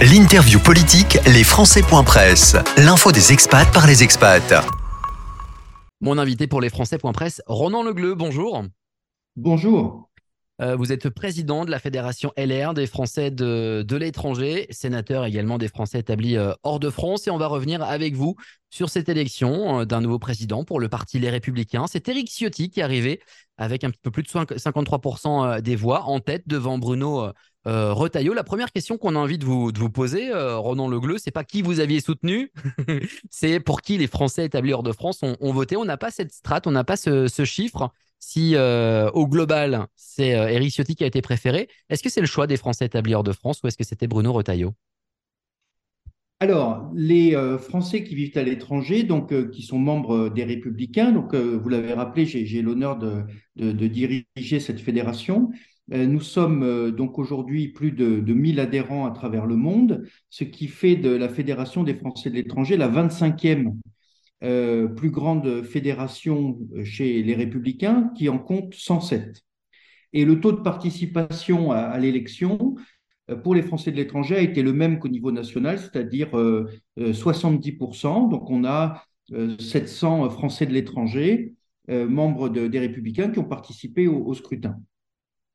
L'interview politique, les Presse. L'info des expats par les expats. Mon invité pour les Presse, Ronan Legleux, bonjour. Bonjour. Euh, vous êtes président de la Fédération LR des Français de, de l'étranger, sénateur également des Français établis euh, hors de France. Et on va revenir avec vous sur cette élection euh, d'un nouveau président pour le parti Les Républicains. C'est Éric Ciotti qui est arrivé avec un petit peu plus de 53% des voix en tête devant Bruno Retailleau. La première question qu'on a envie de vous, de vous poser, Ronan Legleux, c'est pas qui vous aviez soutenu, c'est pour qui les Français établis hors de France ont, voté. On n'a pas cette strate, on n'a pas ce, ce chiffre si euh, au global, c'est Eric euh, Ciotti qui a été préféré, est-ce que c'est le choix des Français établis hors de France ou est-ce que c'était Bruno Retailleau? Alors, les euh, Français qui vivent à l'étranger, donc qui sont membres des Républicains, donc vous l'avez rappelé, j'ai l'honneur de, diriger cette fédération. Nous sommes donc aujourd'hui plus de, de 1000 adhérents à travers le monde, ce qui fait de la Fédération des Français de l'étranger la 25e euh, plus grande fédération chez les Républicains, qui en compte 107. Et le taux de participation à, l'élection euh, pour les Français de l'étranger a été le même qu'au niveau national, c'est-à-dire 70%. Euh, Donc on a 700 Français de l'étranger, membres des Républicains, qui ont participé au scrutin.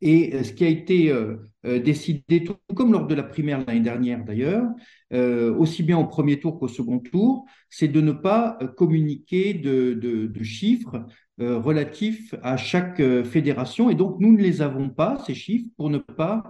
Et euh, ce qui a été euh, euh, décidé, tout comme lors de la primaire l'année dernière d'ailleurs, aussi bien au premier tour qu'au second tour, c'est de ne pas communiquer de chiffres euh, relatifs à chaque fédération. Et donc, nous ne les avons pas, ces chiffres, pour ne pas,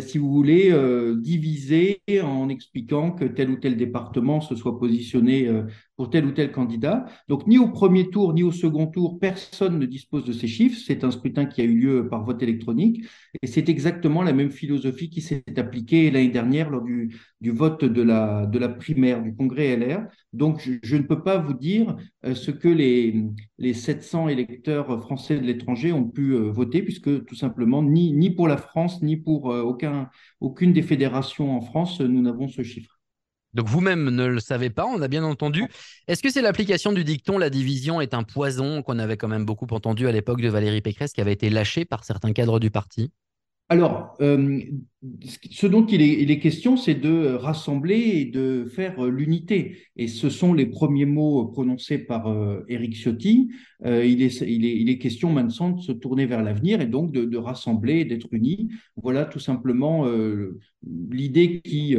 si vous voulez, diviser en expliquant que tel ou tel département se soit positionné pour tel ou tel candidat. Donc, ni au premier tour, ni au second tour, personne ne dispose de ces chiffres. C'est un scrutin qui a eu lieu par vote électronique. Et c'est exactement la même philosophie qui s'est appliquée l'année dernière lors du, vote de la, de la primaire du congrès LR. Donc, je, ne peux pas vous dire ce que les, les 700 électeurs français de l'étranger ont pu euh, voter, puisque tout simplement, ni, ni pour la France, ni pour euh, aucun, aucune des fédérations en France, nous n'avons ce chiffre. Donc vous-même ne le savez pas, on a bien entendu. Est-ce que c'est l'application du dicton La division est un poison qu'on avait quand même beaucoup entendu à l'époque de Valérie Pécresse qui avait été lâché par certains cadres du parti? Alors, euh, ce dont il est, question, c'est de rassembler et de faire l'unité. Et ce sont les premiers mots prononcés par euh, Éric Ciotti. Euh, il, est, question maintenant de se tourner vers l'avenir et donc de, rassembler, d'être unis. Voilà tout simplement l'idée qui,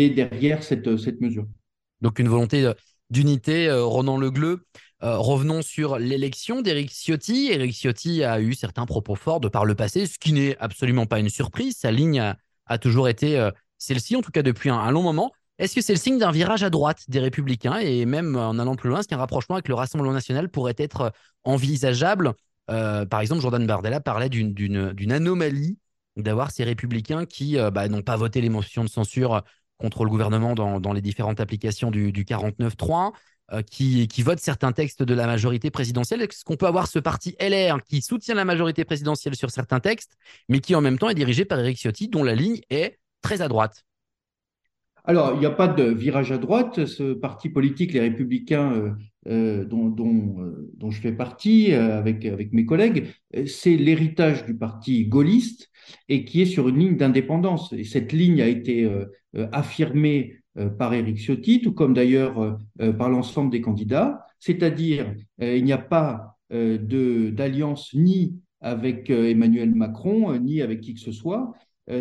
est derrière cette, cette mesure. Donc une volonté d'unité, Ronan Legleux. Euh, revenons sur l'élection d'Éric Ciotti. Éric Ciotti a eu certains propos forts de par le passé, ce qui n'est absolument pas une surprise. Sa ligne a, toujours été euh, celle-ci, en tout cas depuis un, long moment. Est-ce que c'est le signe d'un virage à droite des Républicains et même en allant plus loin, est-ce qu'un rapprochement avec le Rassemblement national pourrait être euh, envisageable? Par exemple, Jordan Bardella parlait d'une anomalie d'avoir ces Républicains qui bah, n'ont pas voté les motions de censure contre le gouvernement dans, les différentes applications du, du 49-3, euh, qui, qui vote certains textes de la majorité présidentielle Est-ce qu'on peut avoir ce parti LR qui soutient la majorité présidentielle sur certains textes, mais qui en même temps est dirigé par Éric Ciotti, dont la ligne est très à droite? Alors, il n'y a pas de virage à droite. Ce parti politique, les Républicains, euh, euh, dont, je fais partie avec, avec mes collègues, c'est l'héritage du parti gaulliste et qui est sur une ligne d'indépendance. Et cette ligne a été affirmée euh, par Éric Ciotti, tout comme d'ailleurs euh, euh, par l'ensemble des candidats, c'est-à-dire il n'y a pas d'alliance ni avec Emmanuel Macron, ni avec qui que ce soit.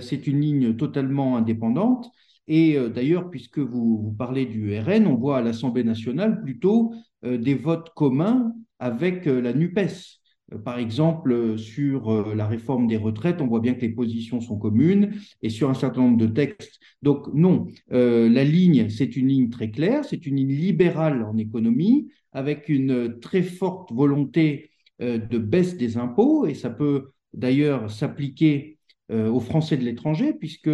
C'est une ligne totalement indépendante. Et d'ailleurs, puisque vous, vous, parlez du RN, on voit à l'Assemblée nationale plutôt des votes communs avec la NUPES. Euh, par exemple, euh, sur euh, la réforme des retraites, on voit bien que les positions sont communes et sur un certain nombre de textes. Donc non, la ligne, c'est une ligne très claire, c'est une ligne libérale en économie avec une très forte volonté de baisse des impôts et ça peut d'ailleurs s'appliquer aux Français de l'étranger puisque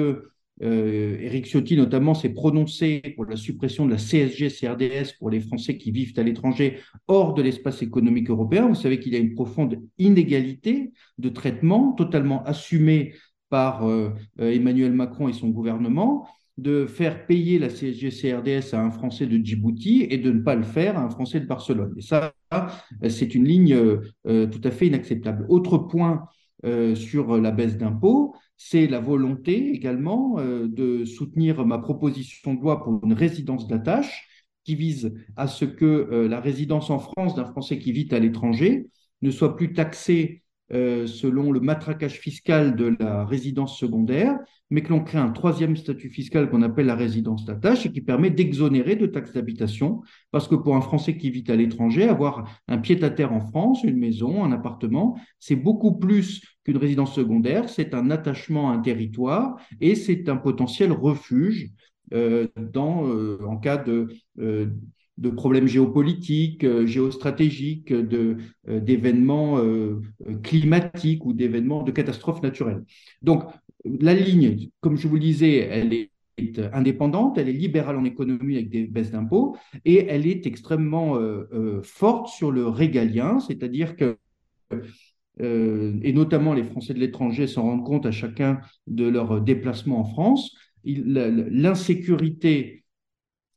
euh, Éric Ciotti, notamment, s'est prononcé pour la suppression de la CSG-CRDS pour les Français qui vivent à l'étranger hors de l'espace économique européen. Vous savez qu'il y a une profonde inégalité de traitement totalement assumée par euh, euh, Emmanuel Macron et son gouvernement de faire payer la CSG-CRDS à un Français de Djibouti et de ne pas le faire à un Français de Barcelone. Et ça, c'est une ligne tout à fait inacceptable. Autre point sur la baisse d'impôts, c'est la volonté également de soutenir ma proposition de loi pour une résidence d'attache qui vise à ce que la résidence en France d'un Français qui vit à l'étranger ne soit plus taxée euh, selon le matraquage fiscal de la résidence secondaire, mais que l'on crée un troisième statut fiscal qu'on appelle la résidence d'attache et qui permet d'exonérer de taxes d'habitation, parce que pour un Français qui vit à l'étranger, avoir un pied-à-terre en France, une maison, un appartement, c'est beaucoup plus qu'une résidence secondaire, c'est un attachement à un territoire et c'est un potentiel refuge euh, dans, euh, en cas de de problèmes géopolitiques, euh, géostratégiques, de, euh, d'événements euh, climatiques ou d'événements de catastrophes naturelles. Donc, la ligne, comme je vous le disais, elle est indépendante, elle est libérale en économie avec des baisses d'impôts et elle est extrêmement forte sur le régalien, c'est-à-dire que et notamment les Français de l'étranger s'en rendent compte à chacun de leur déplacement en France, l'insécurité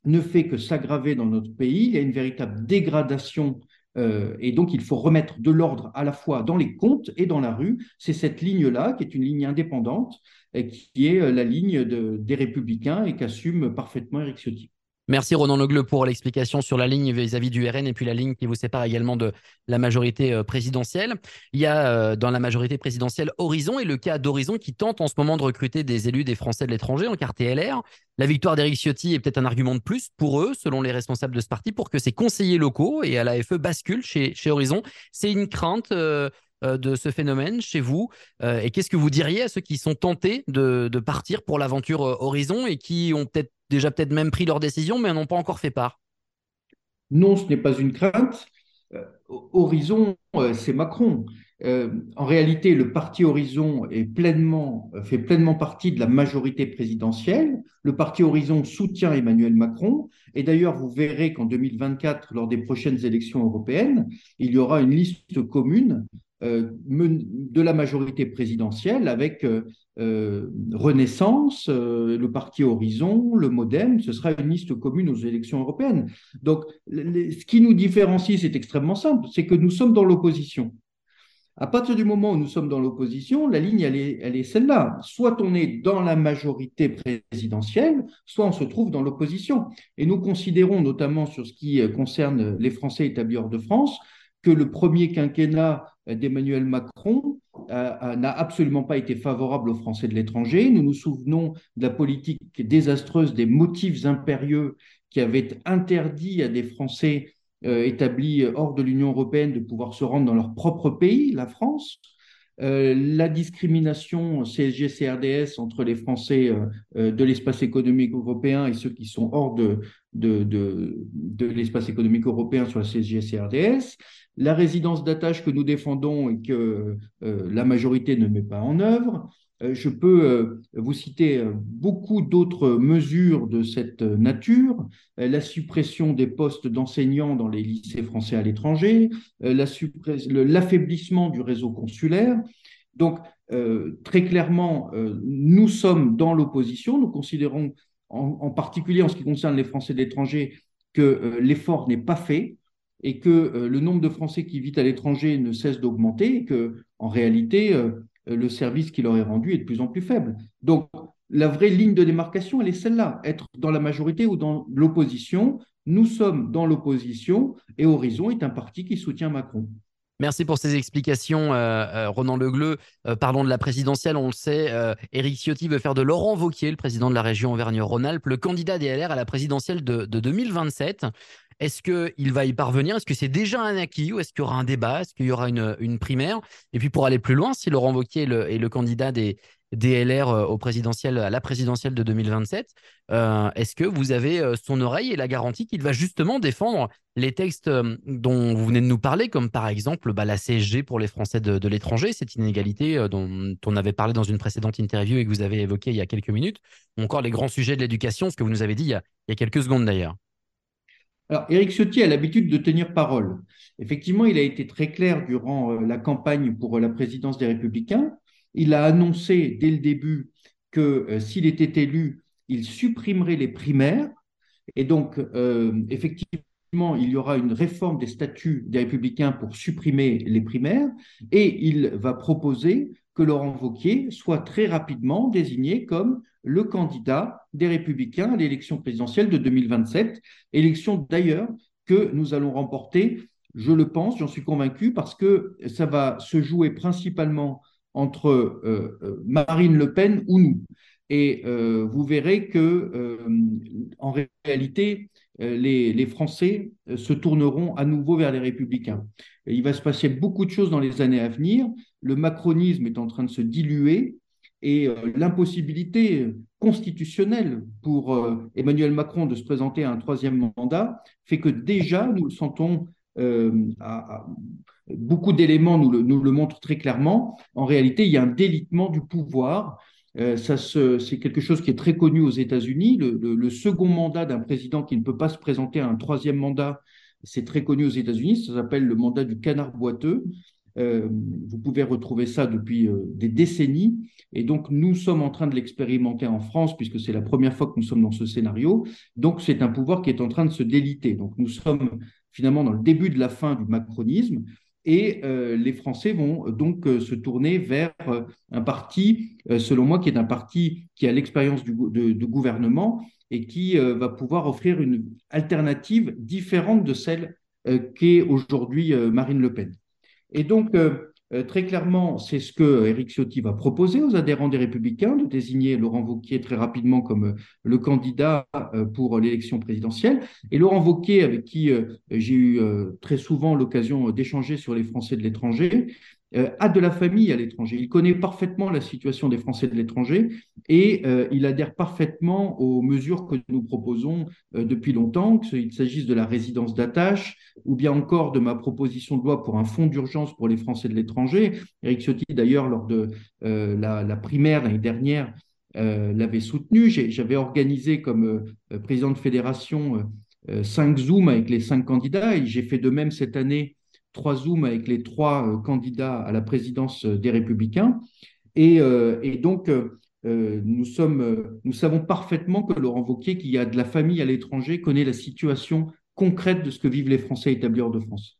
ne fait que s'aggraver dans notre pays. Il y a une véritable dégradation euh, et donc il faut remettre de l'ordre à la fois dans les comptes et dans la rue. C'est cette ligne-là qui est une ligne indépendante, et qui est euh, la ligne des républicains et qu'assume parfaitement Eric Ciotti. Merci Ronan Legleux pour l'explication sur la ligne vis-à-vis du RN et puis la ligne qui vous sépare également de la majorité euh, présidentielle. Il y a euh, dans la majorité présidentielle Horizon et le cas d'Horizon qui tente en ce moment de recruter des élus des Français de l'étranger en quartier LR. La victoire d'Éric Ciotti est peut-être un argument de plus pour eux, selon les responsables de ce parti, pour que ces conseillers locaux et à l'AFE basculent chez, chez Horizon. C'est une crainte euh, de ce phénomène chez vous Et qu'est-ce que vous diriez à ceux qui sont tentés de, de partir pour l'aventure Horizon et qui ont peut-être déjà peut-être même pris leur décision, mais n'ont pas encore fait part Non, ce n'est pas une crainte. Euh, Horizon, euh, c'est Macron. Euh, en réalité, le parti Horizon fait pleinement partie de la majorité présidentielle. Le parti Horizon soutient Emmanuel Macron. Et d'ailleurs, vous verrez qu'en 2024, lors des prochaines élections européennes, il y aura une liste commune de la majorité présidentielle avec euh, euh, Renaissance, le parti Horizon, le Modem, ce sera une liste commune aux élections européennes. Donc, ce qui nous différencie, c'est extrêmement simple, c'est que nous sommes dans l'opposition. À partir du moment où nous sommes dans l'opposition, la ligne, elle est, elle est celle-là. Soit on est dans la majorité présidentielle, soit on se trouve dans l'opposition. Et nous considérons, notamment sur ce qui concerne les Français établis hors de France, que le premier quinquennat d'Emmanuel Macron euh, n'a absolument pas été favorable aux Français de l'étranger. Nous nous souvenons de la politique désastreuse des motifs impérieux qui avaient interdit à des Français euh, établis hors de l'Union européenne de pouvoir se rendre dans leur propre pays, la France. Euh, la discrimination CSG-CRDS entre les Français de l'espace économique européen et ceux qui sont hors de, l'espace économique européen sur la CSG-CRDS, la résidence d'attache que nous défendons et que euh, la majorité ne met pas en œuvre. Euh, je peux euh, vous citer beaucoup d'autres mesures de cette nature, la suppression des postes d'enseignants dans les lycées français à l'étranger, l'affaiblissement du réseau consulaire. Donc, très clairement, nous sommes dans l'opposition. Nous considérons, en, particulier en ce qui concerne les Français de l'étranger, que l'effort n'est pas fait et que euh, le nombre de Français qui vivent à l'étranger ne cesse d'augmenter et que, en réalité, euh, le service qui leur est rendu est de plus en plus faible. Donc, la vraie ligne de démarcation, elle est celle-là, être dans la majorité ou dans l'opposition. Nous sommes dans l'opposition et Horizon est un parti qui soutient Macron. Merci pour ces explications, euh, Ronan Legleux. parlons de la présidentielle, on le sait. Éric Ciotti veut faire de Laurent Vauquier, le président de la région Auvergne-Rhône-Alpes, le candidat DLR à la présidentielle de, de 2027. Est-ce qu'il va y parvenir? Est-ce que c'est déjà un acquis ou est-ce qu'il y aura un débat? Est-ce qu'il y aura une, primaire? Et puis pour aller plus loin, si Laurent Wauquiez est le, candidat des DLR euh, au présidentiel, à la présidentielle de 2027, euh, est-ce que vous avez euh, son oreille et la garantie qu'il va justement défendre les textes dont vous venez de nous parler, comme par exemple bah, la CSG pour les Français de, l'étranger, cette inégalité dont on avait parlé dans une précédente interview et que vous avez évoqué il y a quelques minutes, ou encore les grands sujets de l'éducation, ce que vous nous avez dit il y a quelques secondes d'ailleurs? Alors, Éric Ciotti a l'habitude de tenir parole. Effectivement, il a été très clair durant euh, la campagne pour euh, la présidence des Républicains. Il a annoncé dès le début que euh, s'il était élu, il supprimerait les primaires. Et donc, effectivement, il y aura une réforme des statuts des républicains pour supprimer les primaires et il va proposer que Laurent Wauquiez soit très rapidement désigné comme le candidat des républicains à l'élection présidentielle de 2027, élection d'ailleurs que nous allons remporter, je le pense, j'en suis convaincu, parce que ça va se jouer principalement entre euh, euh, Marine Le Pen ou nous. Et euh, vous verrez que, en réalité, les, les, Français se tourneront à nouveau vers les républicains. il va se passer beaucoup de choses dans les années à venir. Le macronisme est en train de se diluer et l'impossibilité constitutionnelle pour Emmanuel Macron de se présenter à un troisième mandat fait que déjà, nous le sentons à, beaucoup d'éléments nous le, montrent très clairement. En réalité, il y a un délitement du pouvoir. Euh, c'est quelque chose qui est très connu aux États-Unis. Le, second mandat d'un président qui ne peut pas se présenter à un troisième mandat, c'est très connu aux États-Unis. Ça s'appelle le mandat du canard boiteux. Euh, vous pouvez retrouver ça depuis euh, des décennies. Et donc, nous sommes en train de l'expérimenter en France, puisque c'est la première fois que nous sommes dans ce scénario. Donc, c'est un pouvoir qui est en train de se déliter. Donc, nous sommes finalement dans le début de la fin du macronisme. Et euh, les Français vont donc se tourner vers un parti, selon moi, qui est un parti qui a l'expérience du, gouvernement et qui va pouvoir offrir une alternative différente de celle qu'est aujourd'hui Marine Le Pen. Et donc, euh, très clairement, c'est ce que Éric Ciotti va proposer aux adhérents des Républicains, de désigner Laurent Wauquiez très rapidement comme euh, le candidat euh, pour l'élection présidentielle. Et Laurent Wauquiez, avec qui j'ai eu très souvent l'occasion d'échanger sur les Français de l'étranger, euh, a de la famille à l'étranger. Il connaît parfaitement la situation des Français de l'étranger et euh, il adhère parfaitement aux mesures que nous proposons euh, depuis longtemps, qu'il s'agisse de la résidence d'attache ou bien encore de ma proposition de loi pour un fonds d'urgence pour les Français de l'étranger. Eric Ciotti, d'ailleurs, lors de la, la, primaire l'année dernière, l'avait soutenu. J'avais organisé comme président de fédération cinq Zooms avec les cinq candidats et j'ai fait de même cette année trois Zooms avec les trois euh, candidats à la présidence euh, des Républicains. Et, euh, donc, nous, nous savons parfaitement que Laurent Wauquiez, qui a de la famille à l'étranger, connaît la situation concrète de ce que vivent les Français établis hors de France.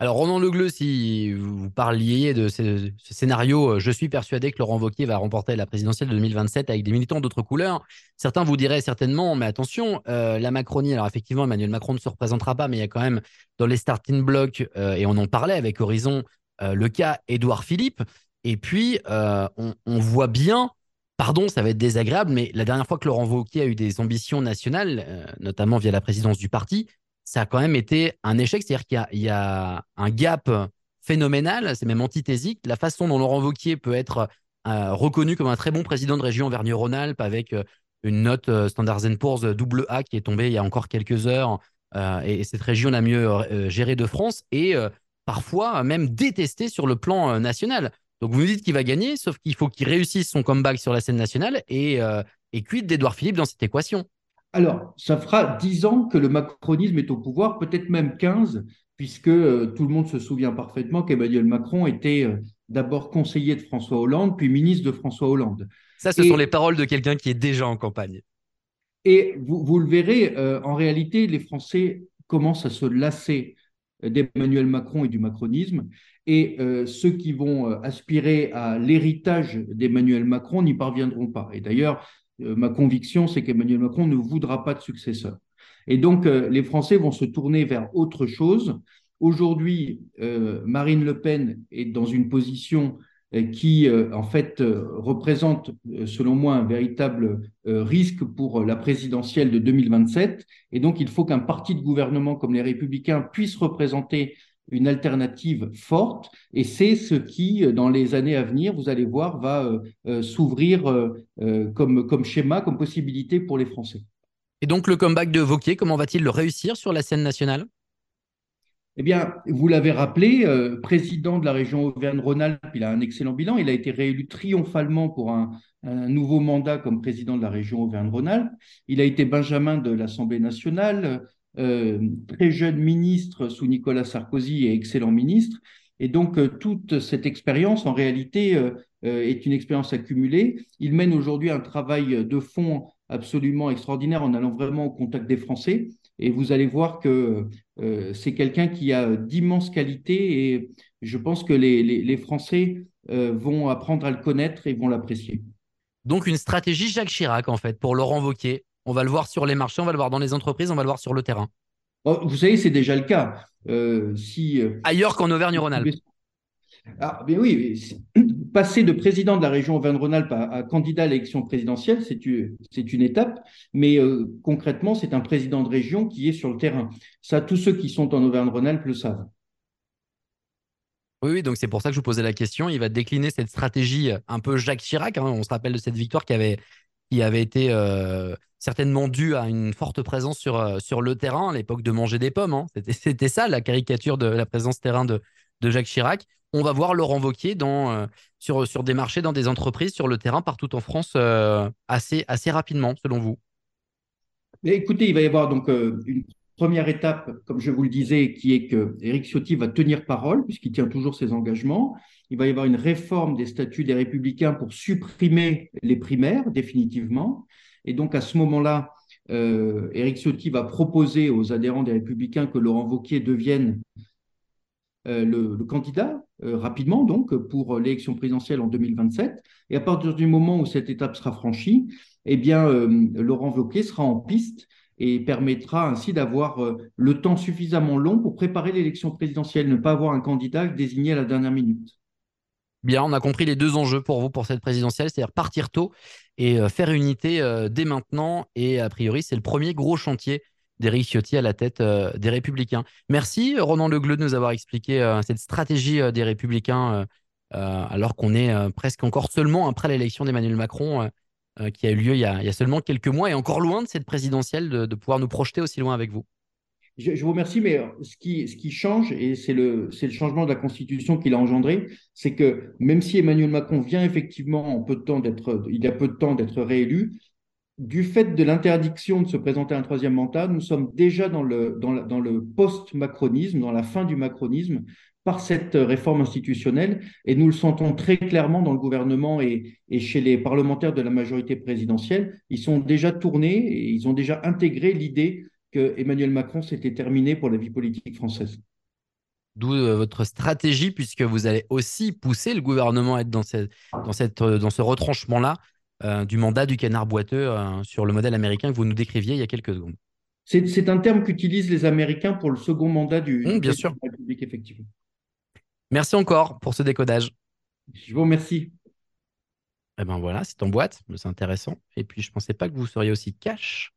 Alors, Ronan Legleux, si vous parliez de ce, scénario, euh, je suis persuadé que Laurent Wauquiez va remporter la présidentielle de 2027 avec des militants d'autres couleurs. Certains vous diraient certainement, mais attention, euh, la Macronie, alors effectivement, Emmanuel Macron ne se représentera pas, mais il y a quand même dans les starting blocks, euh, et on en parlait avec Horizon, le cas Édouard Philippe. Et puis, on, on, voit bien, pardon, ça va être désagréable, mais la dernière fois que Laurent Wauquiez a eu des ambitions nationales, notamment via la présidence du parti, ça a quand même été un échec. C'est-à-dire qu'il y, a un gap phénoménal, c'est même antithésique. La façon dont Laurent Wauquiez peut être euh, reconnu comme un très bon président de région Auvergne-Rhône-Alpes avec euh, une note euh, Standard Poor's double A qui est tombée il y a encore quelques heures, et, cette région la mieux gérée de France, et parfois même détestée sur le plan national. Donc vous me dites qu'il va gagner, sauf qu'il faut qu'il réussisse son comeback sur la scène nationale et, et d'Edouard Philippe dans cette équation? Alors, ça fera dix ans que le macronisme est au pouvoir, peut-être même 15, puisque euh, tout le monde se souvient parfaitement qu'Emmanuel Macron était euh, d'abord conseiller de François Hollande, puis ministre de François Hollande. Ça, ce sont les paroles de quelqu'un qui est déjà en campagne. Et vous, le verrez, euh, en réalité, les Français commencent à se lasser d'Emmanuel Macron et du macronisme, et ceux qui vont aspirer à l'héritage d'Emmanuel Macron n'y parviendront pas. Et d'ailleurs, ma conviction, c'est qu'Emmanuel Macron ne voudra pas de successeur. Et donc, euh, les Français vont se tourner vers autre chose. Aujourd'hui, euh, Marine Le Pen est dans une position qui, en fait, représente, selon moi, un véritable risque pour la présidentielle de 2027. Et donc, il faut qu'un parti de gouvernement comme les Républicains puisse représenter une alternative forte. Et c'est ce qui, dans les années à venir, vous allez voir, va euh, euh, s'ouvrir euh, comme, comme schéma, comme possibilité pour les Français. Et donc le comeback de Vauquier, comment va-t-il le réussir sur la scène nationale? Eh bien, vous l'avez rappelé, président de la région Auvergne-Rhône-Alpes, il a un excellent bilan. Il a été réélu triomphalement pour un, un nouveau mandat comme président de la région Auvergne-Rhône-Alpes. Il a été Benjamin de l'Assemblée nationale, euh, très jeune ministre sous Nicolas Sarkozy et excellent ministre. Et donc, euh, toute cette expérience, en réalité, euh, est une expérience accumulée. Il mène aujourd'hui un travail de fond absolument extraordinaire en allant vraiment au contact des Français. et vous allez voir que c'est quelqu'un qui a d'immenses qualités et je pense que les, les Français vont apprendre à le connaître et vont l'apprécier. Donc une stratégie Jacques Chirac en fait pour Laurent Wauquiez. On va le voir sur les marchés, on va le voir dans les entreprises, on va le voir sur le terrain. Oh, vous savez, c'est déjà le cas. Euh, si, euh, Ailleurs qu'en Auvergne-Rhône-Alpes. Ah, oui, passer de président de la région Auvergne-Rhône-Alpes à, candidat à l'élection présidentielle, c'est une, une, étape, mais euh, concrètement, c'est un président de région qui est sur le terrain. Ça, tous ceux qui sont en Auvergne-Rhône-Alpes le savent. Oui, oui, donc c'est pour ça que je vous posais la question. Il va décliner cette stratégie un peu Jacques Chirac. Hein. On se rappelle de cette victoire qui avait, qui avait été euh, certainement due à une forte présence sur, euh, sur le terrain à l'époque de manger des pommes. Hein. C'était ça la caricature de la présence terrain de, de Jacques Chirac. On va voir Laurent Wauquiez dans, euh, sur, sur des marchés, dans des entreprises, sur le terrain partout en France assez, assez rapidement, selon vous. écoutez, il va y avoir donc une Première étape, comme je vous le disais, qui est que Éric Ciotti va tenir parole, puisqu'il tient toujours ses engagements. Il va y avoir une réforme des statuts des républicains pour supprimer les primaires définitivement. Et donc à ce moment-là, euh, Éric Ciotti va proposer aux adhérents des républicains que Laurent Wauquiez devienne euh, le, candidat euh, rapidement, donc pour l'élection présidentielle en 2027. Et à partir du moment où cette étape sera franchie, eh bien, Laurent Wauquiez sera en piste et permettra ainsi d'avoir euh, le temps suffisamment long pour préparer l'élection présidentielle, ne pas avoir un candidat désigné à la dernière minute. Bien, on a compris les deux enjeux pour vous pour cette présidentielle, c'est-à-dire partir tôt et euh, faire unité euh, dès maintenant. Et a priori, c'est le premier gros chantier d'Éric Ciotti à la tête des Républicains. Merci Ronan Legleux de nous avoir expliqué cette stratégie des Républicains alors qu'on est presque encore seulement après l'élection d'Emmanuel Macron euh, qui a eu lieu il y a, seulement quelques mois et encore loin de cette présidentielle de, pouvoir nous projeter aussi loin avec vous. Je, vous remercie, mais euh, ce qui, change, et c'est le, changement de la Constitution qui l'a engendré, c'est que même si Emmanuel Macron vient effectivement en peu de temps d'être, il y a peu de temps d'être réélu, du fait de l'interdiction de se présenter à un troisième mandat, nous sommes déjà dans le post-macronisme, dans la fin du macronisme, par cette réforme institutionnelle et nous le sentons très clairement dans le gouvernement et, chez les parlementaires de la majorité présidentielle. Ils sont déjà tournés et ils ont déjà intégré l'idée que Emmanuel Macron s'était terminé pour la vie politique française. D'où euh, votre stratégie, puisque vous allez aussi pousser le gouvernement à être dans, cette, dans, cette, euh, dans ce retranchement-là euh, du mandat du canard boiteux sur le modèle américain que vous nous décriviez il y a quelques secondes. C'est un terme qu'utilisent les Américains pour le second mandat du, mmh, bien sûr. de la République, effectivement. Merci encore pour ce décodage. Je vous remercie. Eh ben voilà, c'est en boîte, c'est intéressant. Et puis je ne pensais pas que vous seriez aussi cash